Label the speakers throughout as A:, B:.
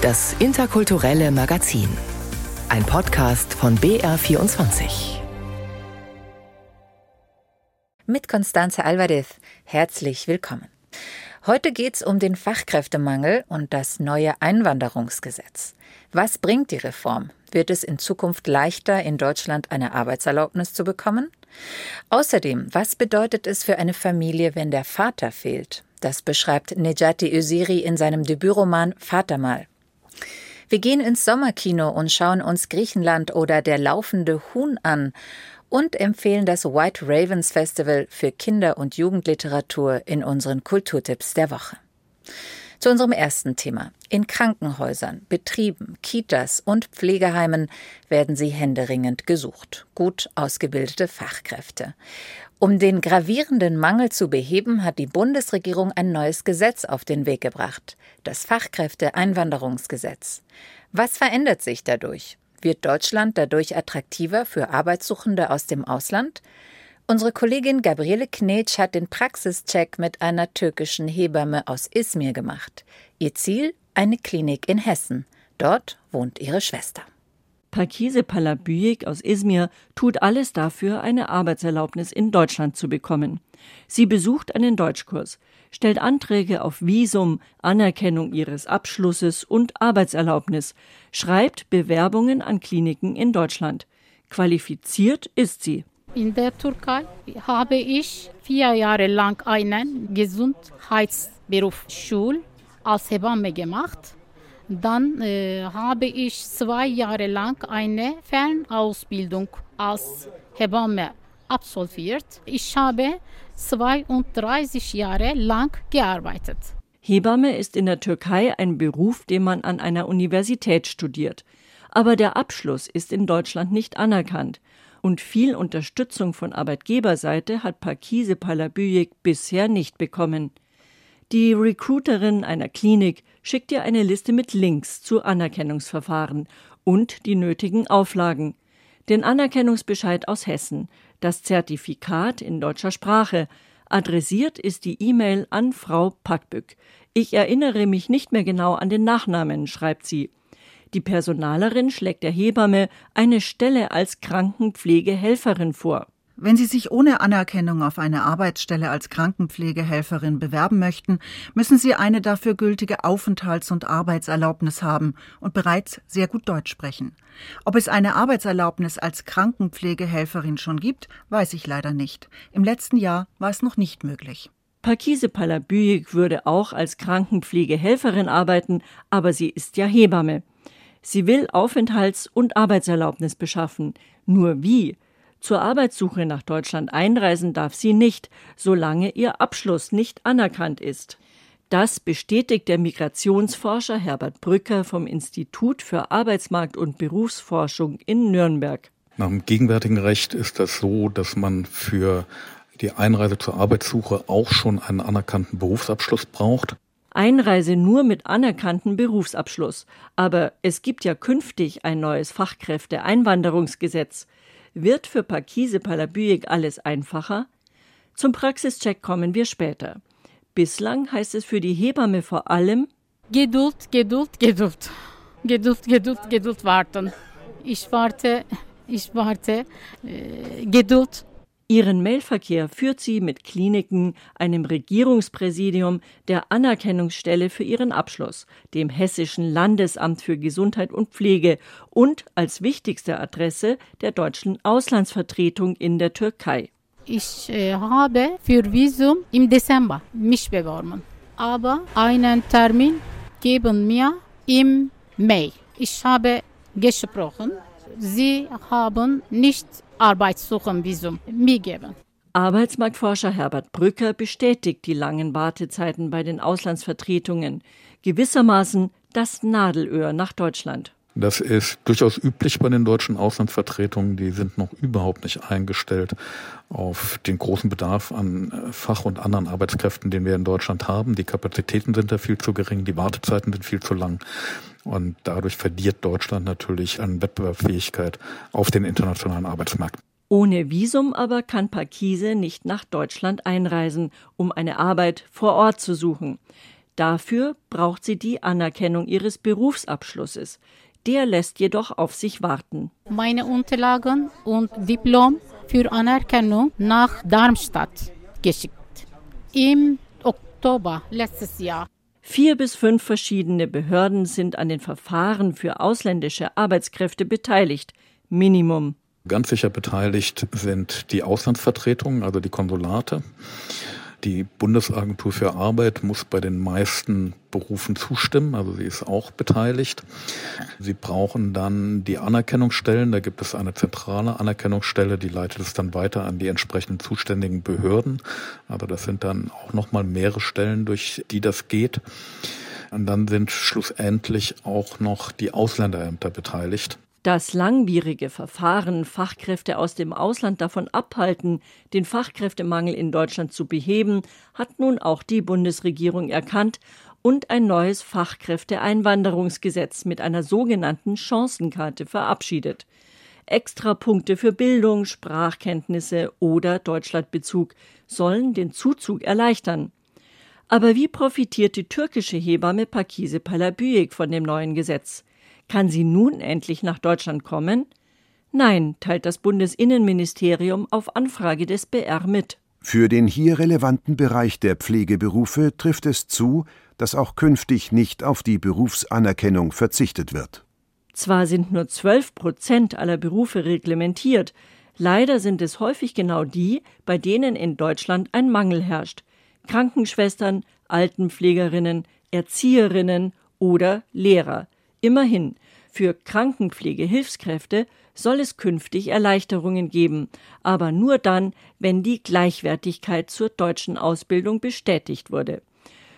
A: Das interkulturelle Magazin. Ein Podcast von BR24.
B: Mit Constanze Alvarez. Herzlich willkommen. Heute geht es um den Fachkräftemangel und das neue Einwanderungsgesetz. Was bringt die Reform? Wird es in Zukunft leichter, in Deutschland eine Arbeitserlaubnis zu bekommen? Außerdem, was bedeutet es für eine Familie, wenn der Vater fehlt? Das beschreibt Nejati Öziri in seinem Debütroman Vater mal. Wir gehen ins Sommerkino und schauen uns Griechenland oder der laufende Huhn an und empfehlen das White Ravens Festival für Kinder- und Jugendliteratur in unseren Kulturtipps der Woche. Zu unserem ersten Thema. In Krankenhäusern, Betrieben, Kitas und Pflegeheimen werden sie händeringend gesucht. Gut ausgebildete Fachkräfte. Um den gravierenden Mangel zu beheben, hat die Bundesregierung ein neues Gesetz auf den Weg gebracht, das Fachkräfteeinwanderungsgesetz. Was verändert sich dadurch? Wird Deutschland dadurch attraktiver für Arbeitssuchende aus dem Ausland? Unsere Kollegin Gabriele Knetsch hat den Praxischeck mit einer türkischen Hebamme aus Izmir gemacht. Ihr Ziel? Eine Klinik in Hessen. Dort wohnt ihre Schwester.
C: Parkise Palabüyik aus Izmir tut alles dafür, eine Arbeitserlaubnis in Deutschland zu bekommen. Sie besucht einen Deutschkurs, stellt Anträge auf Visum, Anerkennung ihres Abschlusses und Arbeitserlaubnis, schreibt Bewerbungen an Kliniken in Deutschland. Qualifiziert ist sie.
D: In der Türkei habe ich vier Jahre lang einen Gesundheitsberuf als Hebamme gemacht. Dann äh, habe ich zwei Jahre lang eine Fernausbildung als Hebamme absolviert. Ich habe 32 Jahre lang gearbeitet.
C: Hebamme ist in der Türkei ein Beruf, den man an einer Universität studiert. Aber der Abschluss ist in Deutschland nicht anerkannt. Und viel Unterstützung von Arbeitgeberseite hat Parkise Palabüyek bisher nicht bekommen. Die Recruiterin einer Klinik schickt ihr eine Liste mit Links zu Anerkennungsverfahren und die nötigen Auflagen. Den Anerkennungsbescheid aus Hessen, das Zertifikat in deutscher Sprache. Adressiert ist die E-Mail an Frau Packbück. Ich erinnere mich nicht mehr genau an den Nachnamen, schreibt sie. Die Personalerin schlägt der Hebamme eine Stelle als Krankenpflegehelferin vor.
E: Wenn Sie sich ohne Anerkennung auf eine Arbeitsstelle als Krankenpflegehelferin bewerben möchten, müssen Sie eine dafür gültige Aufenthalts- und Arbeitserlaubnis haben und bereits sehr gut Deutsch sprechen. Ob es eine Arbeitserlaubnis als Krankenpflegehelferin schon gibt, weiß ich leider nicht. Im letzten Jahr war es noch nicht möglich.
C: Parkise Palabüyik würde auch als Krankenpflegehelferin arbeiten, aber sie ist ja Hebamme. Sie will Aufenthalts- und Arbeitserlaubnis beschaffen. Nur wie? Zur Arbeitssuche nach Deutschland einreisen darf sie nicht, solange ihr Abschluss nicht anerkannt ist. Das bestätigt der Migrationsforscher Herbert Brücker vom Institut für Arbeitsmarkt und Berufsforschung in Nürnberg.
F: Nach dem gegenwärtigen Recht ist das so, dass man für die Einreise zur Arbeitssuche auch schon einen anerkannten Berufsabschluss braucht.
C: Einreise nur mit anerkanntem Berufsabschluss. Aber es gibt ja künftig ein neues Fachkräfteeinwanderungsgesetz. Wird für Parkise Palabüik alles einfacher? Zum Praxischeck kommen wir später. Bislang heißt es für die Hebamme vor allem
D: Geduld, Geduld, Geduld. Geduld, Geduld, Geduld warten. Ich warte, ich warte. Äh, Geduld,
C: Ihren Mailverkehr führt sie mit Kliniken, einem Regierungspräsidium, der Anerkennungsstelle für ihren Abschluss, dem Hessischen Landesamt für Gesundheit und Pflege und als wichtigste Adresse der deutschen Auslandsvertretung in der Türkei.
D: Ich äh, habe für Visum im Dezember mich beworben, aber einen Termin geben mir im Mai. Ich habe gesprochen. Sie haben nicht Arbeitssuchenvisum mir geben.
C: Arbeitsmarktforscher Herbert Brücker bestätigt die langen Wartezeiten bei den Auslandsvertretungen, gewissermaßen das Nadelöhr nach Deutschland.
F: Das ist durchaus üblich bei den deutschen Auslandsvertretungen. Die sind noch überhaupt nicht eingestellt auf den großen Bedarf an äh, Fach- und anderen Arbeitskräften, den wir in Deutschland haben. Die Kapazitäten sind da viel zu gering, die Wartezeiten sind viel zu lang. Und dadurch verliert Deutschland natürlich an Wettbewerbsfähigkeit auf den internationalen Arbeitsmarkt.
C: Ohne Visum aber kann Parkise nicht nach Deutschland einreisen, um eine Arbeit vor Ort zu suchen. Dafür braucht sie die Anerkennung ihres Berufsabschlusses. Der lässt jedoch auf sich warten.
D: Meine Unterlagen und Diplom für Anerkennung nach Darmstadt geschickt. Im Oktober letztes Jahr.
C: Vier bis fünf verschiedene Behörden sind an den Verfahren für ausländische Arbeitskräfte beteiligt. Minimum.
F: Ganz sicher beteiligt sind die Auslandsvertretungen, also die Konsulate. Die Bundesagentur für Arbeit muss bei den meisten Berufen zustimmen, also sie ist auch beteiligt. Sie brauchen dann die Anerkennungsstellen, da gibt es eine zentrale Anerkennungsstelle, die leitet es dann weiter an die entsprechenden zuständigen Behörden. Aber das sind dann auch nochmal mehrere Stellen, durch die das geht. Und dann sind schlussendlich auch noch die Ausländerämter beteiligt.
C: Das langwierige Verfahren Fachkräfte aus dem Ausland davon abhalten, den Fachkräftemangel in Deutschland zu beheben, hat nun auch die Bundesregierung erkannt und ein neues Fachkräfteeinwanderungsgesetz mit einer sogenannten Chancenkarte verabschiedet. Extrapunkte für Bildung, Sprachkenntnisse oder Deutschlandbezug sollen den Zuzug erleichtern. Aber wie profitiert die türkische Hebamme Pakise Palabüyük von dem neuen Gesetz? Kann sie nun endlich nach Deutschland kommen? Nein, teilt das Bundesinnenministerium auf Anfrage des BR mit.
G: Für den hier relevanten Bereich der Pflegeberufe trifft es zu, dass auch künftig nicht auf die Berufsanerkennung verzichtet wird.
C: Zwar sind nur 12 Prozent aller Berufe reglementiert, leider sind es häufig genau die, bei denen in Deutschland ein Mangel herrscht. Krankenschwestern, Altenpflegerinnen, Erzieherinnen oder Lehrer. Immerhin, für Krankenpflegehilfskräfte soll es künftig Erleichterungen geben, aber nur dann, wenn die Gleichwertigkeit zur deutschen Ausbildung bestätigt wurde.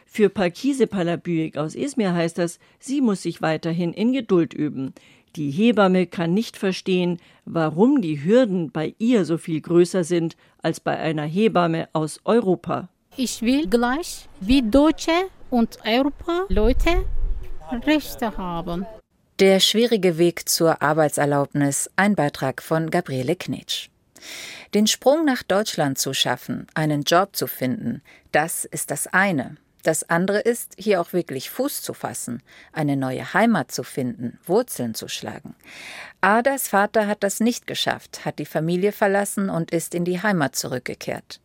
C: Für Parkise Palabüik aus Izmir heißt das, sie muss sich weiterhin in Geduld üben. Die Hebamme kann nicht verstehen, warum die Hürden bei ihr so viel größer sind als bei einer Hebamme aus Europa.
D: Ich will gleich wie Deutsche und Europa Leute Rechte haben.
B: Der schwierige Weg zur Arbeitserlaubnis, ein Beitrag von Gabriele Knitsch. Den Sprung nach Deutschland zu schaffen, einen Job zu finden, das ist das eine. Das andere ist, hier auch wirklich Fuß zu fassen, eine neue Heimat zu finden, Wurzeln zu schlagen. Adas Vater hat das nicht geschafft, hat die Familie verlassen und ist in die Heimat zurückgekehrt.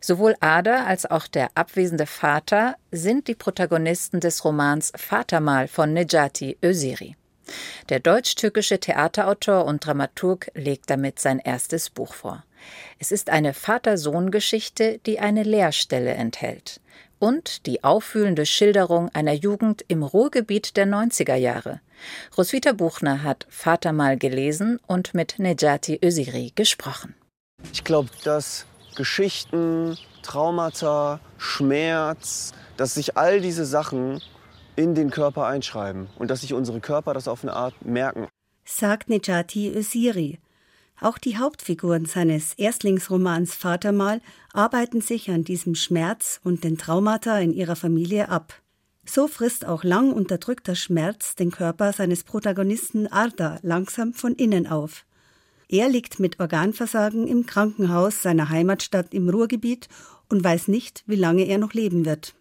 B: Sowohl Ada als auch der abwesende Vater sind die Protagonisten des Romans Vatermal von Nejati Öziri. Der deutsch-türkische Theaterautor und Dramaturg legt damit sein erstes Buch vor. Es ist eine Vater-Sohn-Geschichte, die eine Leerstelle enthält und die auffühlende Schilderung einer Jugend im Ruhrgebiet der 90er Jahre. Roswitha Buchner hat Vater mal gelesen und mit Nejati Öziri gesprochen.
H: Ich glaube, dass Geschichten, Traumata, Schmerz, dass sich all diese Sachen in den Körper einschreiben und dass sich unsere Körper das auf eine Art merken.
I: Sagt Nejati Öziri. Auch die Hauptfiguren seines Erstlingsromans Vatermal arbeiten sich an diesem Schmerz und den Traumata in ihrer Familie ab. So frisst auch lang unterdrückter Schmerz den Körper seines Protagonisten Arda langsam von innen auf. Er liegt mit Organversagen im Krankenhaus seiner Heimatstadt im Ruhrgebiet und weiß nicht, wie lange er noch leben wird.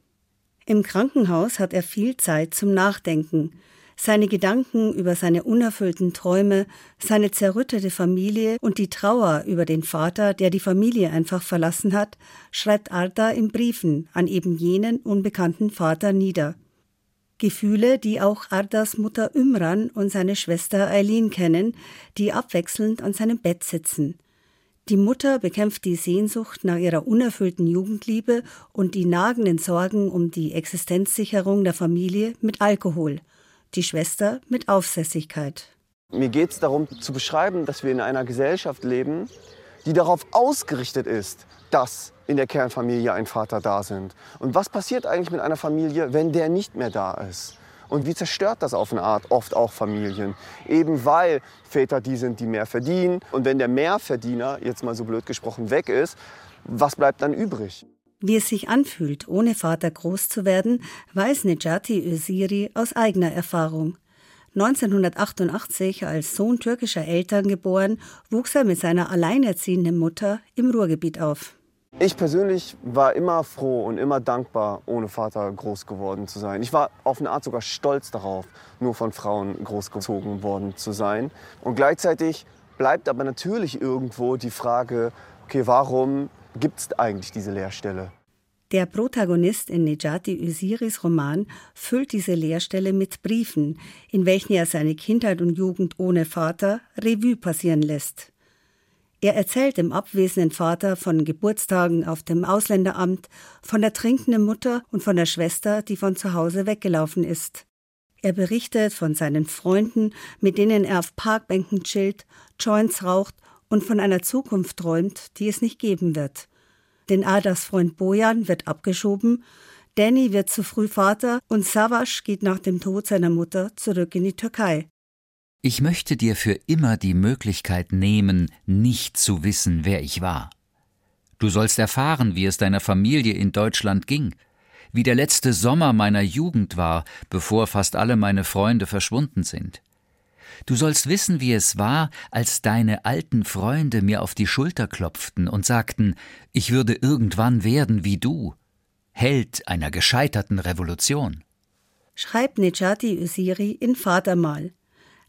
I: Im Krankenhaus hat er viel Zeit zum Nachdenken. Seine Gedanken über seine unerfüllten Träume, seine zerrüttete Familie und die Trauer über den Vater, der die Familie einfach verlassen hat, schreibt Arda in Briefen an eben jenen unbekannten Vater nieder. Gefühle, die auch Ardas Mutter Ümran und seine Schwester Eileen kennen, die abwechselnd an seinem Bett sitzen. Die Mutter bekämpft die Sehnsucht nach ihrer unerfüllten Jugendliebe und die nagenden Sorgen um die Existenzsicherung der Familie mit Alkohol, die Schwester mit Aufsässigkeit.
H: Mir geht es darum zu beschreiben, dass wir in einer Gesellschaft leben, die darauf ausgerichtet ist, dass in der Kernfamilie ein Vater da sind. Und was passiert eigentlich mit einer Familie, wenn der nicht mehr da ist? Und wie zerstört das auf eine Art oft auch Familien? Eben weil Väter die sind, die mehr verdienen. Und wenn der Mehrverdiener, jetzt mal so blöd gesprochen, weg ist, was bleibt dann übrig?
I: Wie es sich anfühlt, ohne Vater groß zu werden, weiß Nejati Öziri aus eigener Erfahrung. 1988 als Sohn türkischer Eltern geboren, wuchs er mit seiner alleinerziehenden Mutter im Ruhrgebiet auf.
H: Ich persönlich war immer froh und immer dankbar, ohne Vater groß geworden zu sein. Ich war auf eine Art sogar stolz darauf, nur von Frauen großgezogen worden zu sein. Und gleichzeitig bleibt aber natürlich irgendwo die Frage, okay, warum gibt es eigentlich diese Leerstelle?
I: Der Protagonist in Nejati Usiris Roman füllt diese Leerstelle mit Briefen, in welchen er seine Kindheit und Jugend ohne Vater Revue passieren lässt. Er erzählt dem abwesenden Vater von Geburtstagen auf dem Ausländeramt, von der trinkenden Mutter und von der Schwester, die von zu Hause weggelaufen ist. Er berichtet von seinen Freunden, mit denen er auf Parkbänken chillt, Joints raucht und von einer Zukunft träumt, die es nicht geben wird. Denn Adas Freund Bojan wird abgeschoben, Danny wird zu früh Vater und Savasch geht nach dem Tod seiner Mutter zurück in die Türkei.
J: Ich möchte dir für immer die Möglichkeit nehmen, nicht zu wissen, wer ich war. Du sollst erfahren, wie es deiner Familie in Deutschland ging, wie der letzte Sommer meiner Jugend war, bevor fast alle meine Freunde verschwunden sind. Du sollst wissen, wie es war, als deine alten Freunde mir auf die Schulter klopften und sagten, ich würde irgendwann werden wie du, Held einer gescheiterten Revolution.
I: Schreibt Nejati Usiri in Vatermal,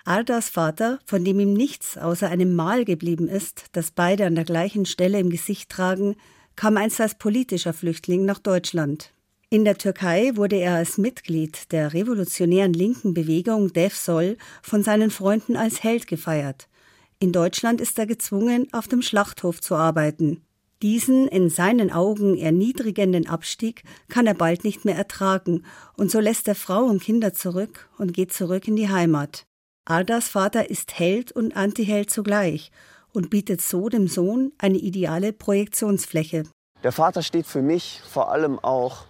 I: Ardas Vater, von dem ihm nichts außer einem Mal geblieben ist, das beide an der gleichen Stelle im Gesicht tragen, kam einst als politischer Flüchtling nach Deutschland. In der Türkei wurde er als Mitglied der revolutionären linken Bewegung DEFSOL von seinen Freunden als Held gefeiert. In Deutschland ist er gezwungen, auf dem Schlachthof zu arbeiten. Diesen in seinen Augen erniedrigenden Abstieg kann er bald nicht mehr ertragen, und so lässt er Frau und Kinder zurück und geht zurück in die Heimat. Ardas Vater ist Held und Antiheld zugleich und bietet so dem Sohn eine ideale Projektionsfläche.
H: Der Vater steht für mich vor allem auch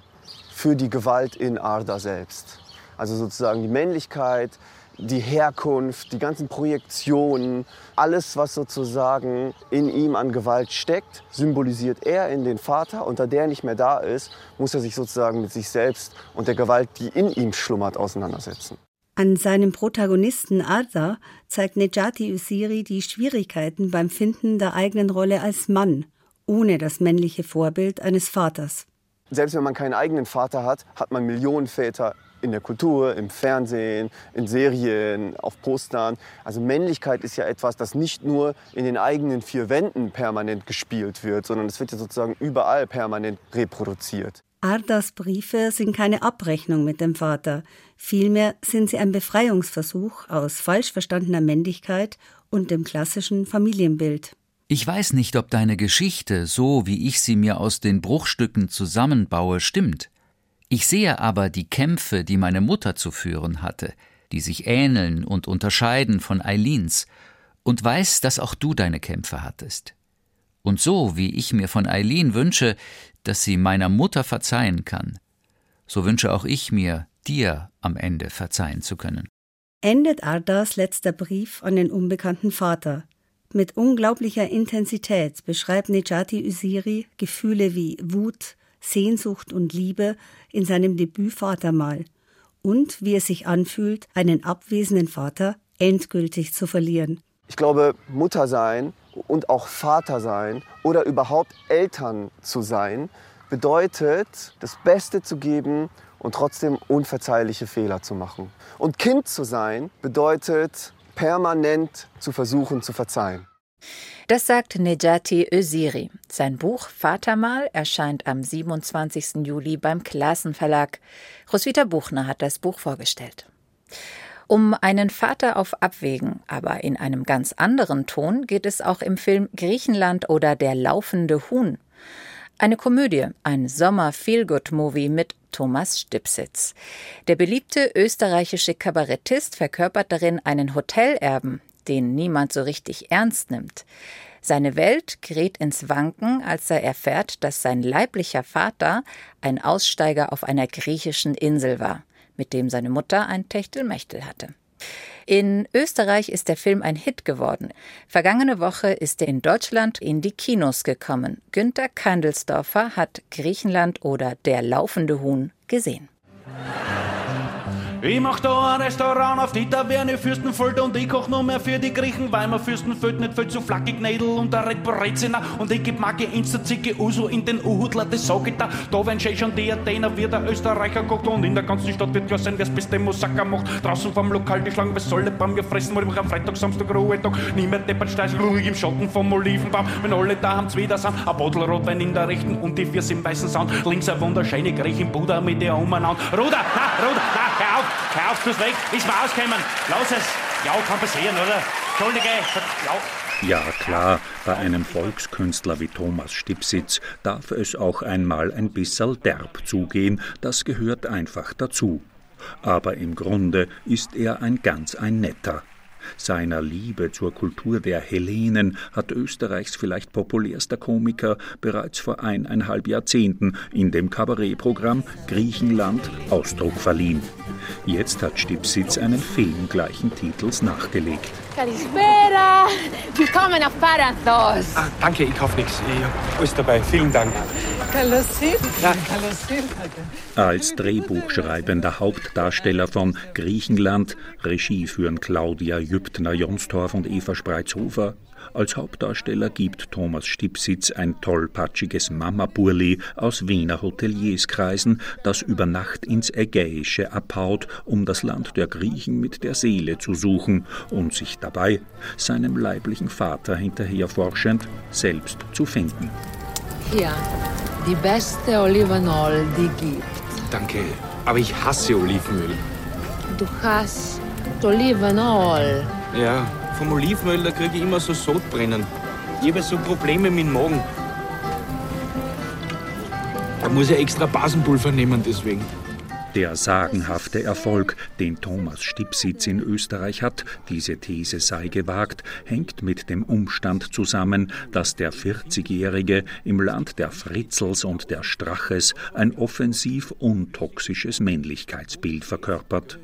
H: für die Gewalt in Arda selbst. Also sozusagen die Männlichkeit, die Herkunft, die ganzen Projektionen, alles, was sozusagen in ihm an Gewalt steckt, symbolisiert er in den Vater. Und da der nicht mehr da ist, muss er sich sozusagen mit sich selbst und der Gewalt, die in ihm schlummert, auseinandersetzen.
I: An seinem Protagonisten Arda zeigt Nejati Usiri die Schwierigkeiten beim Finden der eigenen Rolle als Mann, ohne das männliche Vorbild eines Vaters.
H: Selbst wenn man keinen eigenen Vater hat, hat man Millionen Väter in der Kultur, im Fernsehen, in Serien, auf Postern. Also Männlichkeit ist ja etwas, das nicht nur in den eigenen vier Wänden permanent gespielt wird, sondern es wird ja sozusagen überall permanent reproduziert.
I: Ardas Briefe sind keine Abrechnung mit dem Vater, vielmehr sind sie ein Befreiungsversuch aus falsch verstandener Männlichkeit und dem klassischen Familienbild.
J: Ich weiß nicht, ob deine Geschichte, so wie ich sie mir aus den Bruchstücken zusammenbaue, stimmt. Ich sehe aber die Kämpfe, die meine Mutter zu führen hatte, die sich ähneln und unterscheiden von Eileens, und weiß, dass auch du deine Kämpfe hattest. Und so, wie ich mir von Eileen wünsche, dass sie meiner Mutter verzeihen kann, so wünsche auch ich mir, dir am Ende verzeihen zu können.
I: Endet Ardas letzter Brief an den unbekannten Vater. Mit unglaublicher Intensität beschreibt Nejati Usiri Gefühle wie Wut, Sehnsucht und Liebe in seinem Debüt Vatermal und wie es sich anfühlt, einen abwesenden Vater endgültig zu verlieren.
H: Ich glaube, Mutter sein und auch Vater sein oder überhaupt Eltern zu sein, bedeutet, das Beste zu geben und trotzdem unverzeihliche Fehler zu machen. Und Kind zu sein bedeutet, permanent zu versuchen zu verzeihen.
B: Das sagt Nejati Öziri. Sein Buch Vatermal erscheint am 27. Juli beim Klassenverlag. Roswitha Buchner hat das Buch vorgestellt. Um einen Vater auf Abwägen, aber in einem ganz anderen Ton geht es auch im Film Griechenland oder Der laufende Huhn. Eine Komödie, ein Sommer-Feelgood-Movie mit Thomas Stipsitz. Der beliebte österreichische Kabarettist verkörpert darin einen Hotelerben, den niemand so richtig ernst nimmt. Seine Welt gerät ins Wanken, als er erfährt, dass sein leiblicher Vater ein Aussteiger auf einer griechischen Insel war mit dem seine Mutter ein Techtelmechtel hatte. In Österreich ist der Film ein Hit geworden. Vergangene Woche ist er in Deutschland in die Kinos gekommen. Günter Kandelsdorfer hat Griechenland oder Der laufende Huhn gesehen.
K: Ich mach da ein Restaurant auf die Taverne Fürstenfeld und ich koch nur mehr für die Griechen, weil mir Fürstenfeld nicht viel zu flackig Knädel und ein Red Brezina und ich geb Marke Insta Zicke Uso in den Uhudler, das sag ich da. Da werden schon die Athener, wie der Österreicher kocht. Und in der ganzen Stadt wird klar sein, wer's beste Massaker macht. Draußen vom Lokal die Schlangen, was soll der Baum gefressen, weil ich am Freitag, Samstag, Ruhetag, niemand deppert steif, ruhig im Schatten vom Olivenbaum, wenn alle da haben, da sind, ein Bottle in der rechten und die Viers im weißen Sound, links ein wunderschöne Griechin Buddha mit der umeinander. Ruder, na, Ruder, na, hör auf, hör auf, du's weg, ist mir ausgekommen. Lass es. Ja, kann passieren, oder? Entschuldige. Ja.
L: Ja, klar, bei einem Volkskünstler wie Thomas Stipsitz darf es auch einmal ein bisserl derb zugehen, das gehört einfach dazu. Aber im Grunde ist er ein ganz ein netter. Seiner Liebe zur Kultur der Hellenen hat Österreichs vielleicht populärster Komiker bereits vor eineinhalb Jahrzehnten in dem Kabarettprogramm Griechenland Ausdruck verliehen. Jetzt hat Stipsitz einen Film gleichen Titels nachgelegt.
M: Kalispera! Willkommen auf Parathos!
N: Ah, danke, ich kaufe nichts. Alles dabei. Vielen Dank.
L: Als drehbuchschreibender Hauptdarsteller von Griechenland, Regie führen Claudia Jüptner-Jonstorf und Eva Spreizhofer, als Hauptdarsteller gibt Thomas Stipsitz ein tollpatschiges Mama-Burli aus Wiener Hotelierskreisen, das über Nacht ins Ägäische abhaut, um das Land der Griechen mit der Seele zu suchen und sich dabei, seinem leiblichen Vater hinterherforschend, selbst zu finden.
M: Hier, die beste Olivenöl, die gibt.
N: Danke, aber ich hasse Olivenöl.
M: Du hast Olivenöl.
N: Ja, vom Olivenöl, da kriege ich immer so Sodbrennen. Ich habe so Probleme mit dem Magen. Da muss ich extra Basenpulver nehmen deswegen.
L: Der sagenhafte Erfolg, den Thomas Stipsitz in Österreich hat, diese These sei gewagt, hängt mit dem Umstand zusammen, dass der 40-Jährige im Land der Fritzels und der Straches ein offensiv untoxisches Männlichkeitsbild verkörpert.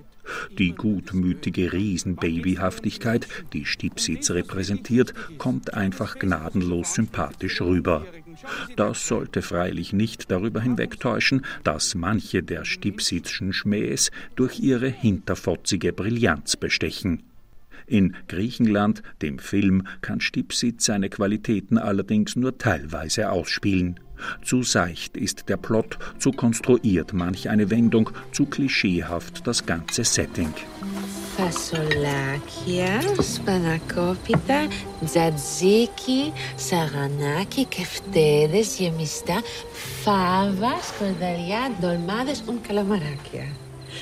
L: Die gutmütige Riesenbabyhaftigkeit, die Stipsitz repräsentiert, kommt einfach gnadenlos sympathisch rüber. Das sollte freilich nicht darüber hinwegtäuschen, dass manche der Stipsitzschen Schmähs durch ihre hinterfotzige Brillanz bestechen. In Griechenland, dem Film, kann Stipsitz seine Qualitäten allerdings nur teilweise ausspielen. Zu seicht ist der Plot, zu konstruiert manch eine Wendung, zu klischeehaft das ganze Setting.
M: Fasolakia, Spanakopita, Tzatziki, Saranaki, Keftedes, Yemista, Favas, Cordalia, Dolmades und Kalamarakia.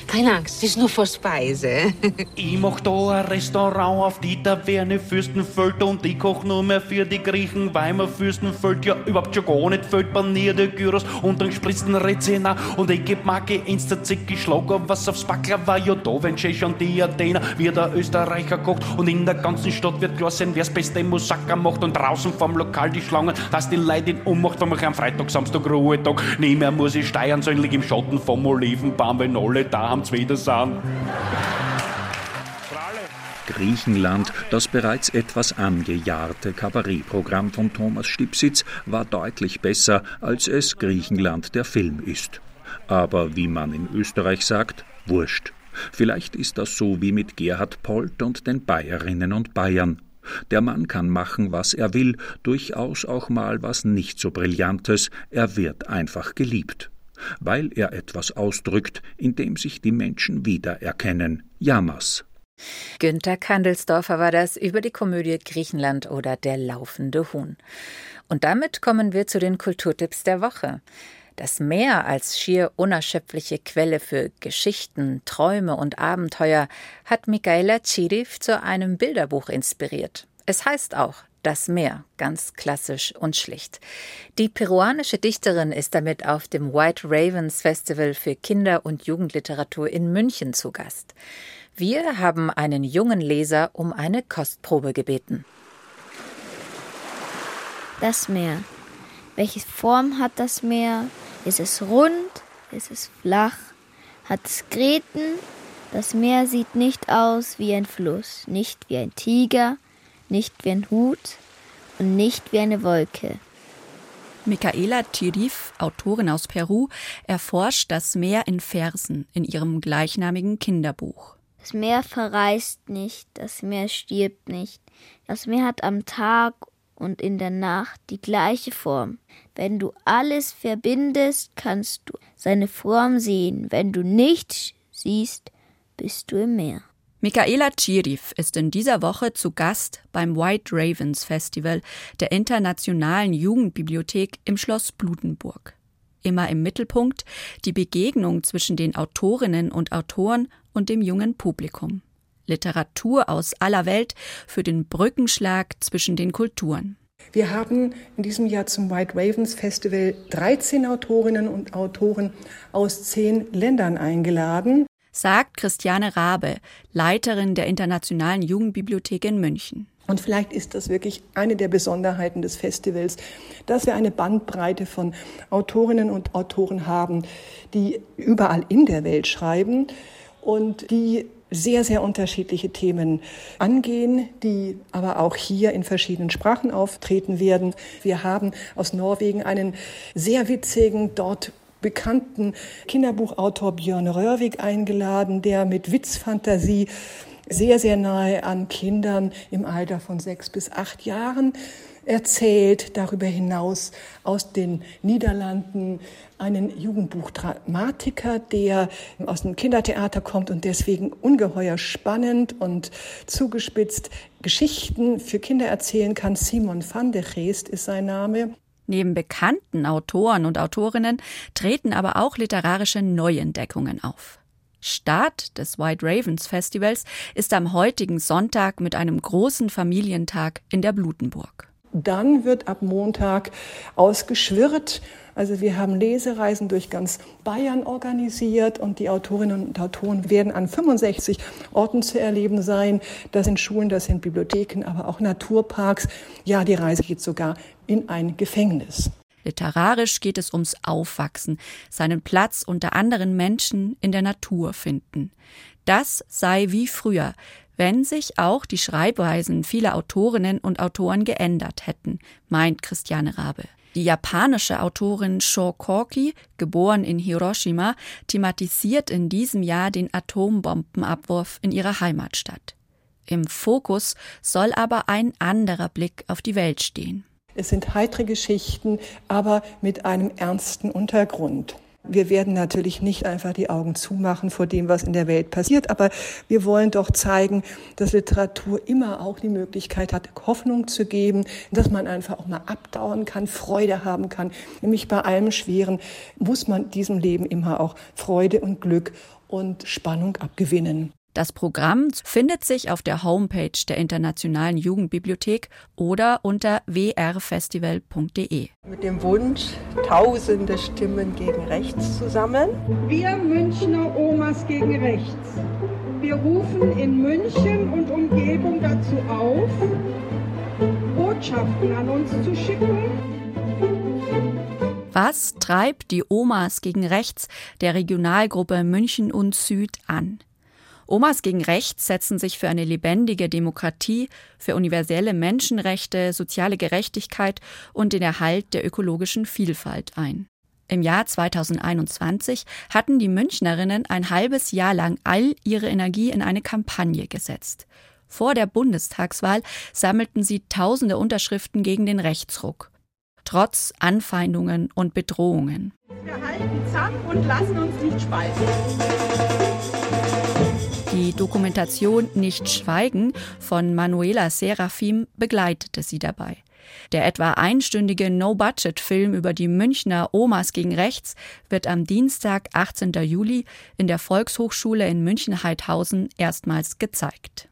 M: Keine Angst, ist nur vor Speise.
K: ich mach da ein Restaurant auf die Taverne Fürstenfeld und ich koch nur mehr für die Griechen, weil mir Fürstenfeld ja überhaupt schon gar nicht fällt. Panierte Gyros und dann spritzen Rezina und ich geb Marke insta zicki Schlager, was aufs Backler war. Ja, da wenn schon die Athener, wie der Österreicher kocht und in der ganzen Stadt wird klar sein, wer's beste Musaka macht und draußen vom Lokal die Schlangen, dass die Leute in Ummacht, wenn man am Freitag, Samstag, Ruhetag, nie mehr muss ich steuern, so im Schatten vom Olivenbaum, wenn alle da haben wieder sind.
L: Griechenland, das bereits etwas angejahrte Kabarettprogramm von Thomas Stipsitz, war deutlich besser, als es Griechenland der Film ist. Aber wie man in Österreich sagt, wurscht. Vielleicht ist das so wie mit Gerhard Polt und den Bayerinnen und Bayern. Der Mann kann machen, was er will, durchaus auch mal was nicht so Brillantes, er wird einfach geliebt weil er etwas ausdrückt, in dem sich die Menschen wiedererkennen. Jammers.
B: Günter Kandelsdorfer war das über die Komödie Griechenland oder Der laufende Huhn. Und damit kommen wir zu den Kulturtipps der Woche. Das Meer als schier unerschöpfliche Quelle für Geschichten, Träume und Abenteuer hat Michaela Chiriv zu einem Bilderbuch inspiriert. Es heißt auch das Meer, ganz klassisch und schlicht. Die peruanische Dichterin ist damit auf dem White Ravens Festival für Kinder- und Jugendliteratur in München zu Gast. Wir haben einen jungen Leser um eine Kostprobe gebeten.
O: Das Meer. Welche Form hat das Meer? Ist es rund? Ist es flach? Hat es Gräten? Das Meer sieht nicht aus wie ein Fluss, nicht wie ein Tiger, nicht wie ein Hut und nicht wie eine Wolke.
P: Micaela Chirif, Autorin aus Peru, erforscht das Meer in Versen in ihrem gleichnamigen Kinderbuch.
O: Das Meer verreist nicht, das Meer stirbt nicht. Das Meer hat am Tag und in der Nacht die gleiche Form. Wenn du alles verbindest, kannst du seine Form sehen. Wenn du nichts siehst, bist du im Meer.
P: Michaela Chirif ist in dieser Woche zu Gast beim White Ravens Festival der Internationalen Jugendbibliothek im Schloss Blutenburg. Immer im Mittelpunkt die Begegnung zwischen den Autorinnen und Autoren und dem jungen Publikum. Literatur aus aller Welt für den Brückenschlag zwischen den Kulturen.
Q: Wir haben in diesem Jahr zum White Ravens Festival 13 Autorinnen und Autoren aus zehn Ländern eingeladen
P: sagt Christiane Rabe, Leiterin der Internationalen Jugendbibliothek in München.
Q: Und vielleicht ist das wirklich eine der Besonderheiten des Festivals, dass wir eine Bandbreite von Autorinnen und Autoren haben, die überall in der Welt schreiben und die sehr, sehr unterschiedliche Themen angehen, die aber auch hier in verschiedenen Sprachen auftreten werden. Wir haben aus Norwegen einen sehr witzigen, dort bekannten Kinderbuchautor Björn Röhrwig eingeladen, der mit Witzfantasie sehr, sehr nahe an Kindern im Alter von sechs bis acht Jahren erzählt. Darüber hinaus aus den Niederlanden einen Jugendbuchdramatiker, der aus dem Kindertheater kommt und deswegen ungeheuer spannend und zugespitzt Geschichten für Kinder erzählen kann. Simon van der Geest ist sein Name.
P: Neben bekannten Autoren und Autorinnen treten aber auch literarische Neuentdeckungen auf. Start des White Ravens Festivals ist am heutigen Sonntag mit einem großen Familientag in der Blutenburg.
Q: Dann wird ab Montag ausgeschwirrt. Also wir haben Lesereisen durch ganz Bayern organisiert und die Autorinnen und Autoren werden an 65 Orten zu erleben sein. Das sind Schulen, das sind Bibliotheken, aber auch Naturparks. Ja, die Reise geht sogar in ein Gefängnis.
P: Literarisch geht es ums Aufwachsen, seinen Platz unter anderen Menschen in der Natur finden. Das sei wie früher, wenn sich auch die Schreibweisen vieler Autorinnen und Autoren geändert hätten, meint Christiane Rabe. Die japanische Autorin Sho Korki, geboren in Hiroshima, thematisiert in diesem Jahr den Atombombenabwurf in ihrer Heimatstadt. Im Fokus soll aber ein anderer Blick auf die Welt stehen.
Q: Es sind heitere Geschichten, aber mit einem ernsten Untergrund. Wir werden natürlich nicht einfach die Augen zumachen vor dem, was in der Welt passiert, aber wir wollen doch zeigen, dass Literatur immer auch die Möglichkeit hat, Hoffnung zu geben, dass man einfach auch mal abdauern kann, Freude haben kann. Nämlich bei allem Schweren muss man diesem Leben immer auch Freude und Glück und Spannung abgewinnen.
P: Das Programm findet sich auf der Homepage der Internationalen Jugendbibliothek oder unter wrfestival.de.
R: Mit dem Wunsch, tausende Stimmen gegen rechts zu sammeln.
S: Wir Münchner Omas gegen rechts. Wir rufen in München und Umgebung dazu auf, Botschaften an uns zu schicken.
P: Was treibt die Omas gegen rechts der Regionalgruppe München und Süd an? Omas gegen Rechts setzen sich für eine lebendige Demokratie, für universelle Menschenrechte, soziale Gerechtigkeit und den Erhalt der ökologischen Vielfalt ein. Im Jahr 2021 hatten die Münchnerinnen ein halbes Jahr lang all ihre Energie in eine Kampagne gesetzt. Vor der Bundestagswahl sammelten sie tausende Unterschriften gegen den Rechtsruck. Trotz Anfeindungen und Bedrohungen.
S: Wir halten zusammen und lassen uns nicht spalten.
P: Die Dokumentation Nicht Schweigen von Manuela Serafim begleitete sie dabei. Der etwa einstündige No-Budget-Film über die Münchner Omas gegen Rechts wird am Dienstag, 18. Juli, in der Volkshochschule in München-Heidhausen erstmals gezeigt.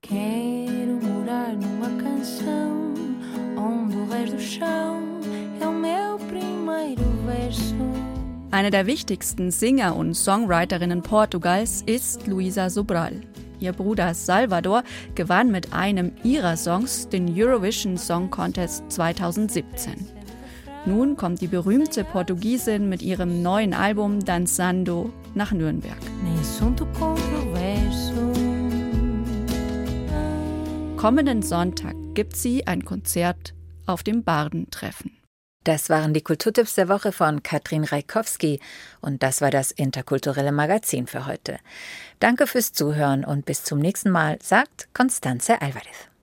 P: Eine der wichtigsten Singer und Songwriterinnen Portugals ist Luisa Sobral. Ihr Bruder Salvador gewann mit einem ihrer Songs den Eurovision Song Contest 2017. Nun kommt die berühmte Portugiesin mit ihrem neuen Album Danzando nach Nürnberg. Kommenden Sonntag gibt sie ein Konzert auf dem Bardentreffen.
B: Das waren die Kulturtipps der Woche von Katrin Reikowski und das war das interkulturelle Magazin für heute. Danke fürs Zuhören und bis zum nächsten Mal, sagt Constanze Alvarez.